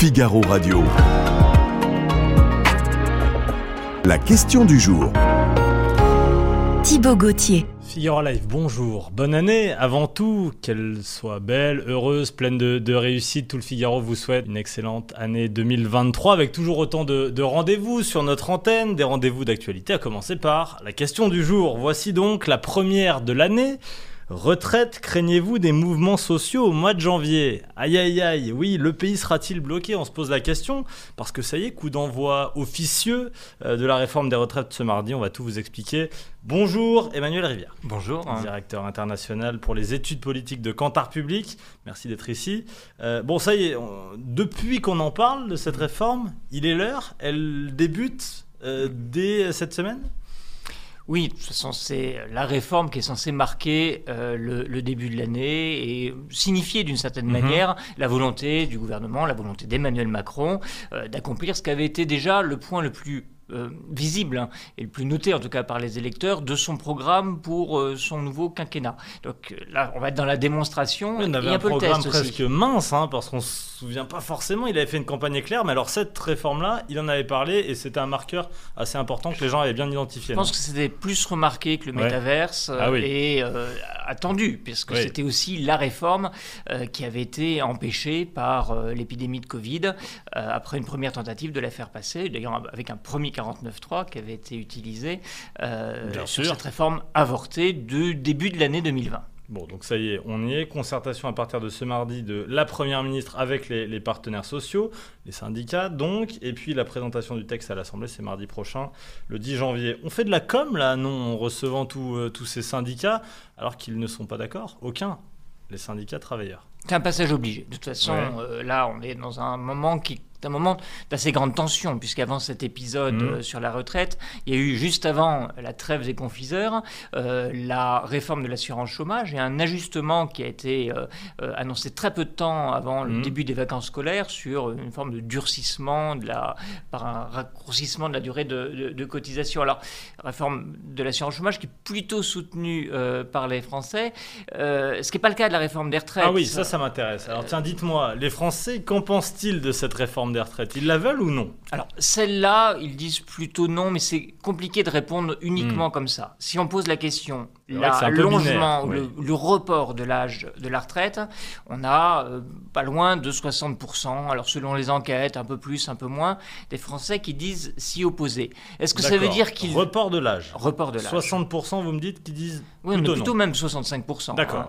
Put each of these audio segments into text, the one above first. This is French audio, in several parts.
Figaro Radio. La question du jour. Thibaut Gauthier. Figaro Live, bonjour. Bonne année. Avant tout, qu'elle soit belle, heureuse, pleine de, de, réussite. Tout le Figaro vous souhaite une excellente année 2023 avec toujours autant de, de rendez-vous sur notre antenne, des rendez-vous d'actualité, à commencer par la question du jour. Voici donc la première de l'année. Retraite, craignez-vous des mouvements sociaux au mois de janvier? Aïe aïe aïe, oui, le pays sera-t-il bloqué? On se pose la question, parce que ça y est, coup d'envoi officieux euh, de la réforme des retraites ce mardi, on va tout vous expliquer. Bonjour Emmanuel Rivière. Bonjour. Directeur international pour les études politiques de Cantar Public, merci d'être ici. Euh, bon, ça y est, on, depuis qu'on en parle de cette réforme, il est l'heure, elle débute euh, dès cette semaine? Oui, de toute façon, c'est la réforme qui est censée marquer euh, le, le, début de l'année et signifier d'une certaine mmh. manière la volonté du gouvernement, la volonté d'Emmanuel Macron euh, d'accomplir ce qui avait été déjà le point le plus euh, visible hein, et le plus noté en tout cas par les électeurs de son programme pour euh, son nouveau quinquennat. Donc euh, là, on va être dans la démonstration. Oui, on avait et un, un peu programme le presque aussi. mince, hein, parce qu'on se souvient pas forcément. Il avait fait une campagne éclair, mais alors cette réforme-là, il en avait parlé et c'était un marqueur assez important que les gens avaient bien identifié. Je pense que c'était plus remarqué que le Ouais. métaverse Ah oui. et attendu, puisque Oui. c'était aussi la réforme euh, qui avait été empêchée par euh, l'épidémie de Covid euh, après une première tentative de la faire passer, d'ailleurs avec un premier 49.3 qui avait été utilisé sur cette réforme avortée du début de l'année 2020. Bon, donc ça y est, on y est. Concertation à partir de ce mardi de la Première ministre avec les, les partenaires sociaux, les syndicats donc, et puis la présentation du texte à l'Assemblée, c'est mardi prochain, le 10 janvier. On fait de la com là, non, en recevant tous euh, tous ces syndicats, alors qu'ils ne sont pas d'accord Aucun. Les syndicats travailleurs. C'est un passage obligé. De toute façon, Ouais. euh, là, on est dans un moment qui un moment d'assez grande tension, puisqu'avant cet épisode Mhm. euh, sur la retraite, il y a eu juste avant la trêve des confiseurs, euh, la réforme de l'assurance chômage et un ajustement qui a été euh, annoncé très peu de temps avant le Mhm. début des vacances scolaires sur une forme de durcissement de la, par un raccourcissement de la durée de, de- de cotisation. Alors, réforme de l'assurance chômage qui est plutôt soutenue par les Français, ce qui n'est pas le cas de la réforme des retraites. Ah oui, ça, ça m'intéresse. Alors tiens, dites-moi, les Français, qu'en pensent-ils de cette réforme des retraites Ils la veulent ou non Alors, celle-là, ils disent plutôt non, mais c'est compliqué de répondre uniquement comme ça. Si on pose la question, L'allongement, oui. le, le report de l'âge de la retraite, on a euh, pas loin de 60%, alors selon les enquêtes, un peu plus, un peu moins, des Français qui disent s'y opposer. Est-ce que ça veut dire qu'ils... Report de l'âge. Report de l'âge. 60%, vous me dites, qui disent Oui, plutôt plutôt non. même 65%. D'accord. hein.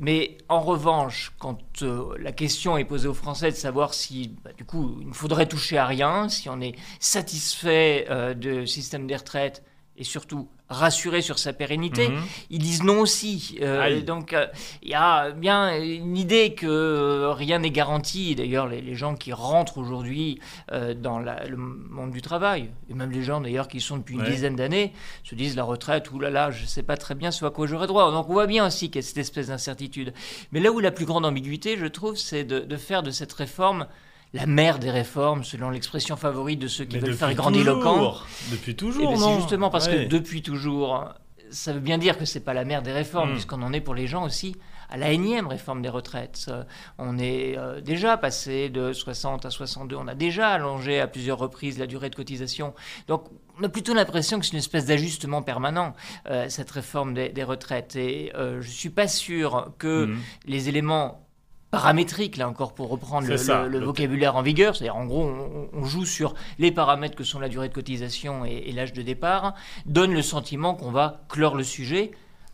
Mais en revanche, quand euh, la question est posée aux Français de savoir si, bah, du coup, il ne faudrait toucher à rien, si on est satisfait euh, du système des retraites et surtout rassuré sur sa pérennité, Mhm. ils disent non aussi. Euh, donc, euh, il y a bien une idée que euh, rien n'est garanti. D'ailleurs, les, les gens qui rentrent aujourd'hui euh, dans la- le monde du travail, et même les gens d'ailleurs qui sont depuis une dizaine d'années, se disent la retraite, oulala, je ne sais pas très bien ce à quoi j'aurai droit. Donc on voit bien aussi qu'il y a cette espèce d'incertitude. Mais là où la plus grande ambiguïté, je trouve, c'est de, de faire de cette réforme la mère des réformes, selon l'expression favorite de ceux qui Mais veulent faire grandiloquent. Depuis Eh toujours, ben, non c'est justement parce Ouais. que depuis toujours, ça veut bien dire que c'est pas la mère des réformes, Mm. puisqu'on en est pour les gens aussi à la énième réforme des retraites. Euh, On est euh, déjà passé de 60 à 62, on a déjà allongé à plusieurs reprises la durée de cotisation. Donc on a plutôt l'impression que c'est une espèce d'ajustement permanent, euh, cette réforme des, des retraites. Et euh, je suis pas sûr que Mhm. les éléments paramétriques, là encore pour reprendre le, C'est ça, le- le le- vocabulaire en vigueur, c'est-à-dire en gros on, on joue sur les paramètres que sont la durée de cotisation et, et l'âge de départ, donne le sentiment qu'on va clore le sujet,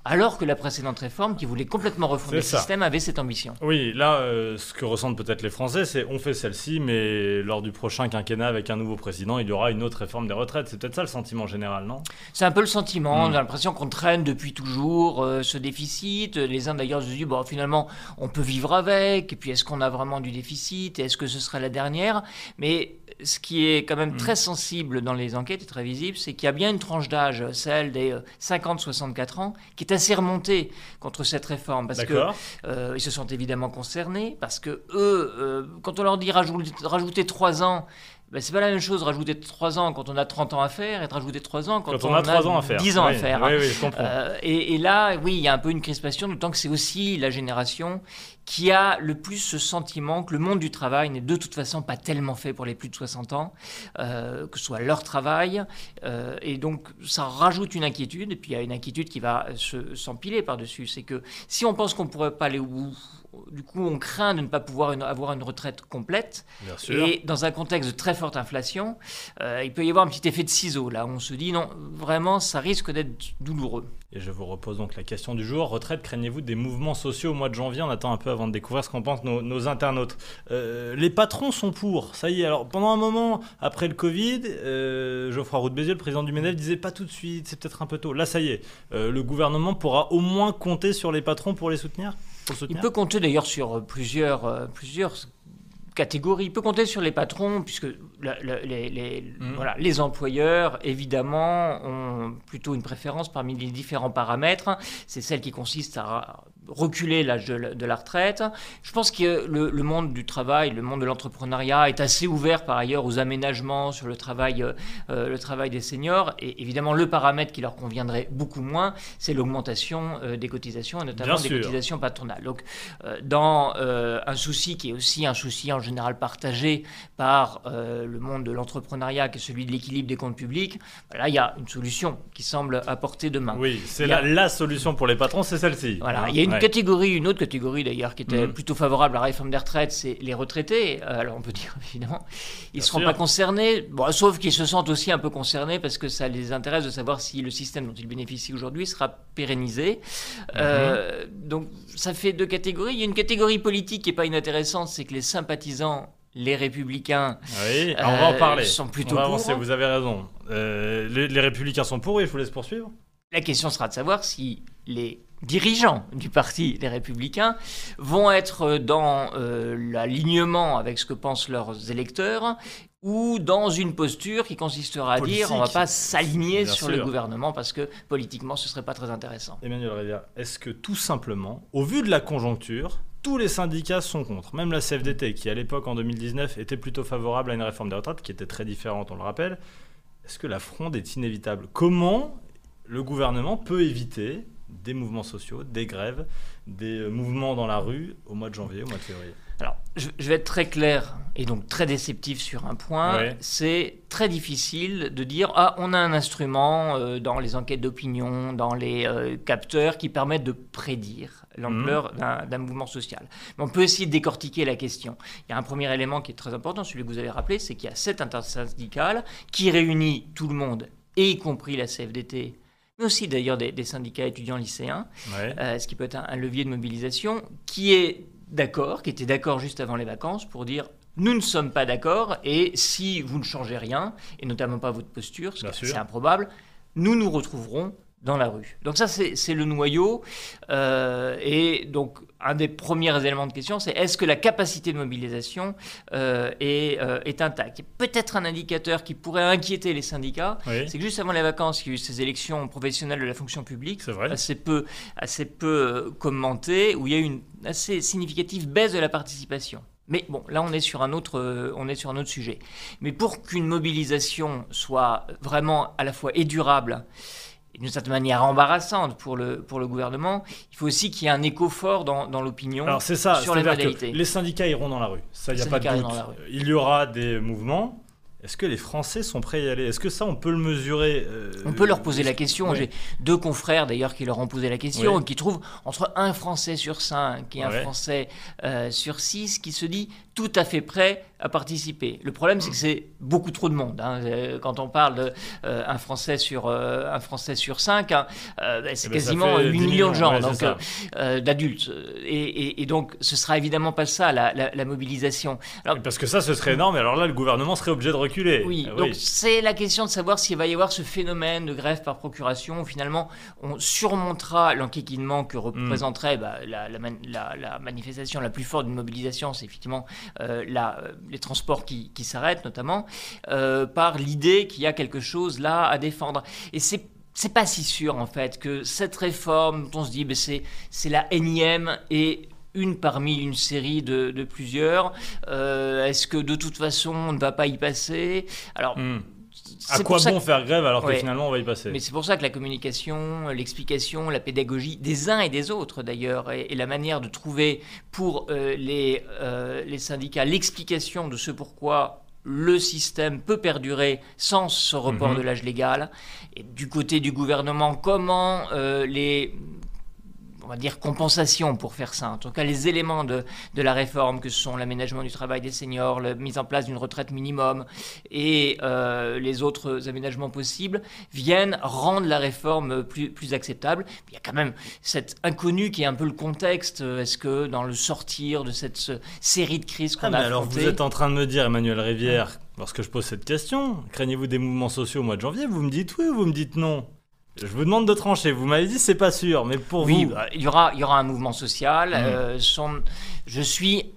alors que la précédente réforme, qui voulait complètement refonder le ça. système, avait cette ambition. Oui, là, euh, ce que ressentent peut-être les Français, c'est on fait celle-ci, mais lors du prochain quinquennat avec un nouveau président, il y aura une autre réforme des retraites. C'est peut-être ça le sentiment général, non? C'est un peu le sentiment, Mm. on a l'impression qu'on traîne depuis toujours euh, ce déficit. Les uns d'ailleurs se disent, bon, finalement, on peut vivre avec, et puis est-ce qu'on a vraiment du déficit, et est-ce que ce sera la dernière? Mais ce qui est quand même Mm. très sensible dans les enquêtes et très visible, c'est qu'il y a bien une tranche d'âge, celle des euh, 50-64 ans, qui est assez remontée contre cette réforme, parce que euh, ils se sont évidemment concernés parce que eux, euh, quand on leur dit rajouter, rajouter 3 ans, ben, c'est pas la même chose de rajouter 3 ans quand on a 30 ans à faire et de rajouter 3 ans quand, on, a 3 ans à faire. 10 ans Oui, à faire. oui, oui, je comprends. Euh, et, et là, oui, il y a un peu une crispation, d'autant que c'est aussi la génération qui a le plus ce sentiment que le monde du travail n'est de toute façon pas tellement fait pour les plus de 60 ans, euh, que ce soit leur travail. euh, et donc, ça rajoute une inquiétude. Et puis, il y a une inquiétude qui va se- s'empiler par-dessus. C'est que si on pense qu'on ne pourrait pas aller au bout, du coup, on craint de ne pas pouvoir une- avoir une retraite complète. Bien sûr. Et dans un contexte de très forte inflation, euh, il peut y avoir un petit effet de ciseau. Là, on se dit, non, vraiment, ça risque d'être douloureux. Et je vous repose donc la question du jour. Retraite, craignez-vous des mouvements sociaux au mois de janvier? On attend un peu avant de découvrir ce qu'en pensent nos, internautes. Euh, les patrons sont pour. Ça y est. Alors, pendant un moment, après le Covid, euh, Geoffroy Roux de Bézieux, le président du MEDEF, disait pas tout de suite, c'est peut-être un peu tôt. Là, ça y est. Euh, le gouvernement pourra au moins compter sur les patrons pour les soutenir? Il peut compter d'ailleurs sur plusieurs, plusieurs catégories. Il peut compter sur les patrons, puisque la- la- les, les- voilà, les employeurs, évidemment, ont plutôt une préférence parmi les différents paramètres. C'est celle qui consiste à reculer l'âge de, la- de la retraite. Je pense que le, le monde du travail, le monde de l'entrepreneuriat est assez ouvert par ailleurs aux aménagements sur le travail, euh, euh, le travail des seniors. Et évidemment, le paramètre qui leur conviendrait beaucoup moins, c'est l'augmentation euh, des cotisations, et notamment Bien des sûr. cotisations patronales. Donc, euh, dans un souci qui est aussi un souci en général partagé par le monde de l'entrepreneuriat, qui est celui de l'équilibre des comptes publics, là, il y a une solution qui semble à portée de main. Oui, c'est a- la, la solution pour les patrons, c'est celle-ci. Voilà, Hein il y a une Ouais. catégorie, une autre catégorie d'ailleurs qui était Mhm. plutôt favorable à la réforme des retraites, c'est les retraités. Euh, Alors on peut dire évidemment, ils ne seront sûr. pas concernés, bon, sauf qu'ils se sentent aussi un peu concernés parce que ça les intéresse de savoir si le système dont ils bénéficient aujourd'hui sera pérennisé. Mhm. Euh, donc ça fait deux catégories. Il y a une catégorie politique qui n'est pas inintéressante, c'est que les sympathisants, les républicains, Oui, on va en euh, parler. sont plutôt on va pour. avancer, vous avez raison. Euh, les, les républicains sont pour et je vous laisse poursuivre. La question sera de savoir si les dirigeants du parti des Républicains vont être dans euh, l'alignement avec ce que pensent leurs électeurs ou dans une posture qui consistera à dire on va pas s'aligner sur le gouvernement parce que politiquement ce serait pas très intéressant. Emmanuel Révia, est-ce que tout simplement, au vu de la conjoncture, tous les syndicats sont contre. Même la CFDT, qui à l'époque, en 2019, était plutôt favorable à une réforme des retraites, qui était très différente, on le rappelle. Est-ce que la fronde est inévitable? Comment le gouvernement peut éviter des mouvements sociaux, des grèves, des euh, mouvements dans la rue au mois de janvier, au mois de février? Alors, je, je vais être très clair et donc très déceptif sur un point. Ouais. C'est très difficile de dire ah on a un instrument euh, dans les enquêtes d'opinion, dans les euh, capteurs qui permettent de prédire l'ampleur Mhm. d'un- d'un mouvement social. Mais on peut essayer de décortiquer la question. Il y a un premier élément qui est très important, celui que vous avez rappelé, c'est qu'il y a cette intersyndicale qui réunit tout le monde, et y compris la CFDT, mais aussi d'ailleurs des, des syndicats étudiants lycéens Ouais. euh, ce qui peut être un, un levier de mobilisation, qui est d'accord, qui était d'accord juste avant les vacances pour dire nous ne sommes pas d'accord et si vous ne changez rien, et notamment pas votre posture, ce Bien qui sûr. est assez improbable, nous nous retrouverons dans la rue. Donc ça, c'est le noyau. Euh, et donc, un des premiers éléments de question, c'est est-ce que la capacité de mobilisation euh, est, euh, est intacte? Peut-être un indicateur qui pourrait inquiéter les syndicats, Oui. c'est que juste avant les vacances, il y a eu ces élections professionnelles de la fonction publique, assez peu, assez peu euh, commentées, où il y a eu une assez significative baisse de la participation. Mais bon, là on est sur un autre, euh, on est sur un autre sujet. Mais pour qu'une mobilisation soit vraiment à la fois et durable, et d'une certaine manière embarrassante pour le, pour le gouvernement, il faut aussi qu'il y ait un écho fort dans, dans l'opinion. Alors c'est ça, sur les modalités. les syndicats iront dans la rue, ça il n'y a pas de doute. Il y aura des mouvements. Est-ce que les Français sont prêts à y aller? Est-ce que ça on peut le mesurer euh, On peut leur poser la question. Oui. J'ai deux confrères d'ailleurs qui leur ont posé la question Oui. et qui trouvent entre un Français sur cinq et un Ouais. Français euh, sur six qui se dit tout à fait prêt à participer. Le problème, c'est que c'est beaucoup trop de monde. hein. Euh, Quand on parle de euh, Français sur euh, un Français sur cinq, hein, euh, ben, c'est Eh ben, quasiment fait 8 10 millions de gens, ouais, donc d'adultes. Et, et- et donc, ce sera évidemment pas ça la, la- la mobilisation. Alors, Parce que ça ce serait énorme, et alors là le gouvernement serait obligé de reculer. oui, Ah donc c'est la question de savoir s'il va y avoir ce phénomène de grève par procuration où finalement on surmontera l'enquiquinement que représenterait bah, la, la man- la- la manifestation la plus forte d'une mobilisation, c'est effectivement la- les transports qui, qui s'arrêtent notamment, euh, par l'idée qu'il y a quelque chose là à défendre. Et c'est c'est pas si sûr en fait que cette réforme dont on se dit ben, c'est c'est la énième et une parmi une série de, plusieurs Est-ce que de toute façon on ne va pas y passer? Alors. Hmm. À quoi bon faire grève alors que finalement on va y passer Mais c'est pour ça que la communication, l'explication, la pédagogie des uns et des autres d'ailleurs, et, la manière de trouver pour les, les syndicats l'explication de ce pourquoi le système peut perdurer sans ce report mhm. de l'âge légal. Et du côté du gouvernement, comment euh, les on va dire, compensation, pour faire ça. En tout cas, les éléments de, de la réforme, que sont l'aménagement du travail des seniors, la mise en place d'une retraite minimum et euh, les autres aménagements possibles, viennent rendre la réforme plus, plus acceptable. Il y a quand même cette inconnue qui est un peu le contexte. Est-ce que dans le sortir de cette série de crises qu'on ah, a Alors, vous êtes en train de me dire, Emmanuel Rivière, lorsque je pose cette question, craignez-vous des mouvements sociaux au mois de janvier? Vous me dites oui ou vous me dites non? Je vous demande de trancher. Vous m'avez dit c'est pas sûr, mais pour oui, vous. Bah, il y aura, il y aura un mouvement social. Mmh. Euh, je suis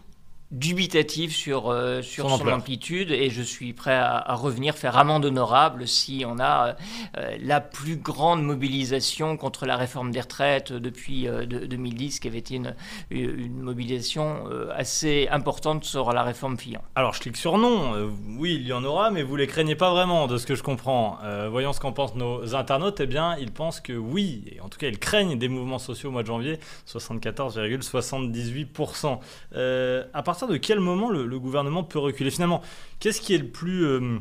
dubitatif sur, euh, sur son, amplitude et je suis prêt à, revenir faire amende honorable si on a euh, la plus grande mobilisation contre la réforme des retraites depuis 2010 qui avait été une, une mobilisation assez importante sur la réforme Fillon. Alors je clique sur non, oui il y en aura mais vous les craignez pas vraiment de ce que je comprends. voyons ce qu'en pensent nos internautes, eh bien ils pensent que oui, et en tout cas ils craignent des mouvements sociaux au mois de janvier, 74,78%. à partir de quel moment le, gouvernement peut reculer? Finalement, qu'est-ce qui est le plus euh,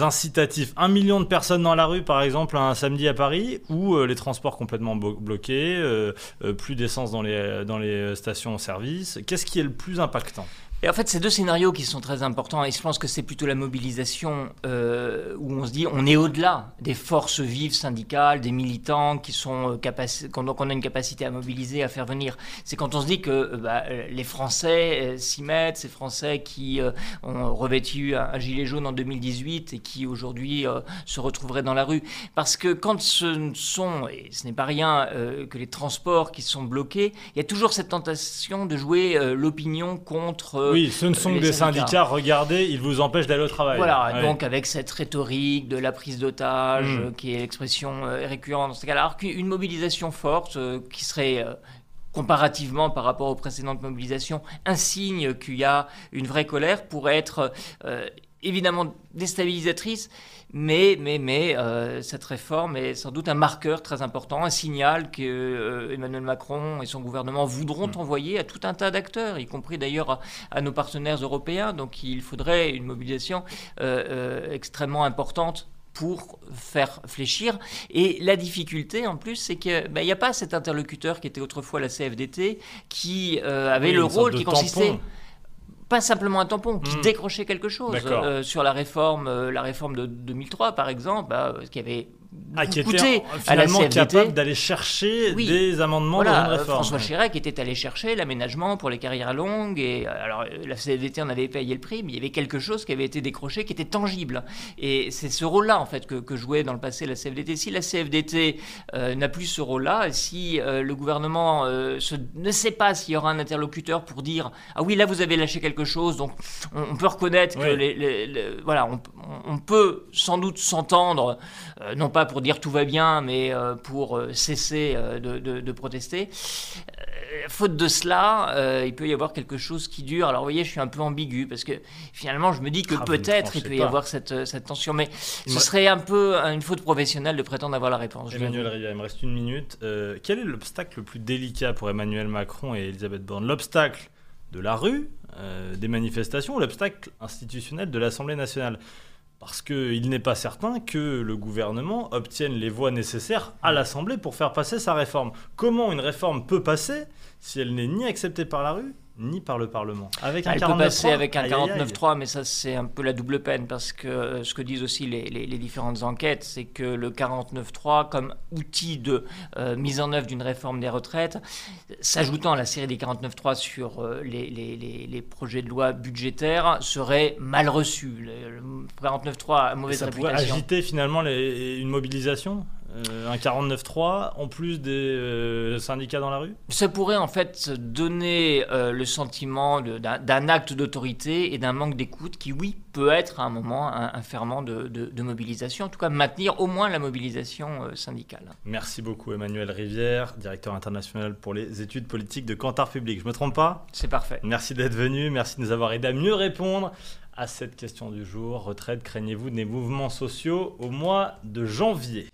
incitatif? Un million de personnes dans la rue, par exemple, un samedi à Paris, ou euh, les transports complètement bloqués, euh, plus d'essence dans les, dans les stations-service Qu'est-ce qui est le plus impactant? Et en fait, ces deux scénarios qui sont très importants, et je pense que c'est plutôt la mobilisation euh, où on se dit on est au-delà des forces vives syndicales, des militants qui sont euh, donc on a une capacité à mobiliser, à faire venir. C'est quand on se dit que euh, bah, les Français s'y mettent, ces Français qui ont revêtu un, gilet jaune en 2018 et qui aujourd'hui se retrouveraient dans la rue. Parce que quand ce sont, et ce n'est pas rien, que les transports qui sont bloqués, il y a toujours cette tentation de jouer l'opinion contre oui, ce ne sont que des syndicats. Regardez, ils vous empêchent d'aller au travail. Voilà, donc avec cette rhétorique de la prise d'otage, euh, qui est l'expression euh, récurrente dans ce cas-là, alors qu'une mobilisation forte euh, qui serait comparativement par rapport aux précédentes mobilisations, un signe qu'il y a une vraie colère pourrait être évidemment déstabilisatrice, mais, mais, mais euh, cette réforme est sans doute un marqueur très important, un signal que euh, Emmanuel Macron et son gouvernement voudront mm. envoyer à tout un tas d'acteurs, y compris d'ailleurs à, nos partenaires européens. Donc il faudrait une mobilisation euh, extrêmement importante pour faire fléchir. Et la difficulté, en plus, c'est qu'il bah, n'y a pas cet interlocuteur qui était autrefois la CFDT, qui avait le rôle qui consistait pas simplement un tampon, qui hmm. décrochait quelque chose. Euh, sur la réforme, euh, la réforme de 2003, par exemple, bah, qui avait ah, qui était finalement capable d'aller chercher des amendements dans une réforme. François Chirac était allé chercher l'aménagement pour les carrières longues et euh, alors la CFDT en avait payé le prix, mais il y avait quelque chose qui avait été décroché qui était tangible. Et c'est ce rôle-là en fait que, que, jouait dans le passé la CFDT. Si la CFDT euh, n'a plus ce rôle-là, si euh, le gouvernement ne sait pas s'il y aura un interlocuteur pour dire ah oui là vous avez lâché quelque chose, donc on, peut reconnaître que les, voilà on, on, peut sans doute s'entendre non pas pour dire tout va bien, mais euh, pour euh, cesser euh, de, protester. Faute de cela, il peut y avoir quelque chose qui dure. Alors, vous voyez, je suis un peu ambigu parce que finalement, je me dis que ah, peut-être il peut y avoir cette, cette tension, mais ce serait un peu une faute professionnelle de prétendre avoir la réponse. Emmanuel Rivière, il me reste une minute. quel est l'obstacle le plus délicat pour Emmanuel Macron et Elisabeth Borne? L'obstacle de la rue, des manifestations ou l'obstacle institutionnel de l'Assemblée nationale? Parce qu'il n'est pas certain que le gouvernement obtienne les voix nécessaires à l'Assemblée pour faire passer sa réforme. Comment une réforme peut passer si elle n'est ni acceptée par la rue, ni par le Parlement. Avec un Elle peut passer avec un 49.3, mais ça c'est un peu la double peine, parce que euh, ce que disent aussi les, les, différentes enquêtes, c'est que le 49.3, comme outil de euh, mise en œuvre d'une réforme des retraites, s'ajoutant à la série des 49.3 sur euh, les, les, projets de loi budgétaires, serait mal reçu. Le, 49.3 a mauvaise ça réputation. Ça pourrait agiter finalement une mobilisation? Euh, Un 49-3 en plus des euh, syndicats dans la rue? Ça pourrait en fait donner euh, le sentiment d'un acte d'autorité et d'un manque d'écoute qui, oui, peut être à un moment un, un ferment de, de- de mobilisation, en tout cas maintenir au moins la mobilisation euh, syndicale. Merci beaucoup Emmanuel Rivière, directeur international pour les études politiques de Cantar Public. Je me trompe pas? C'est parfait. Merci d'être venu, merci de nous avoir aidé à mieux répondre à cette question du jour. Retraite, craignez-vous des mouvements sociaux au mois de janvier?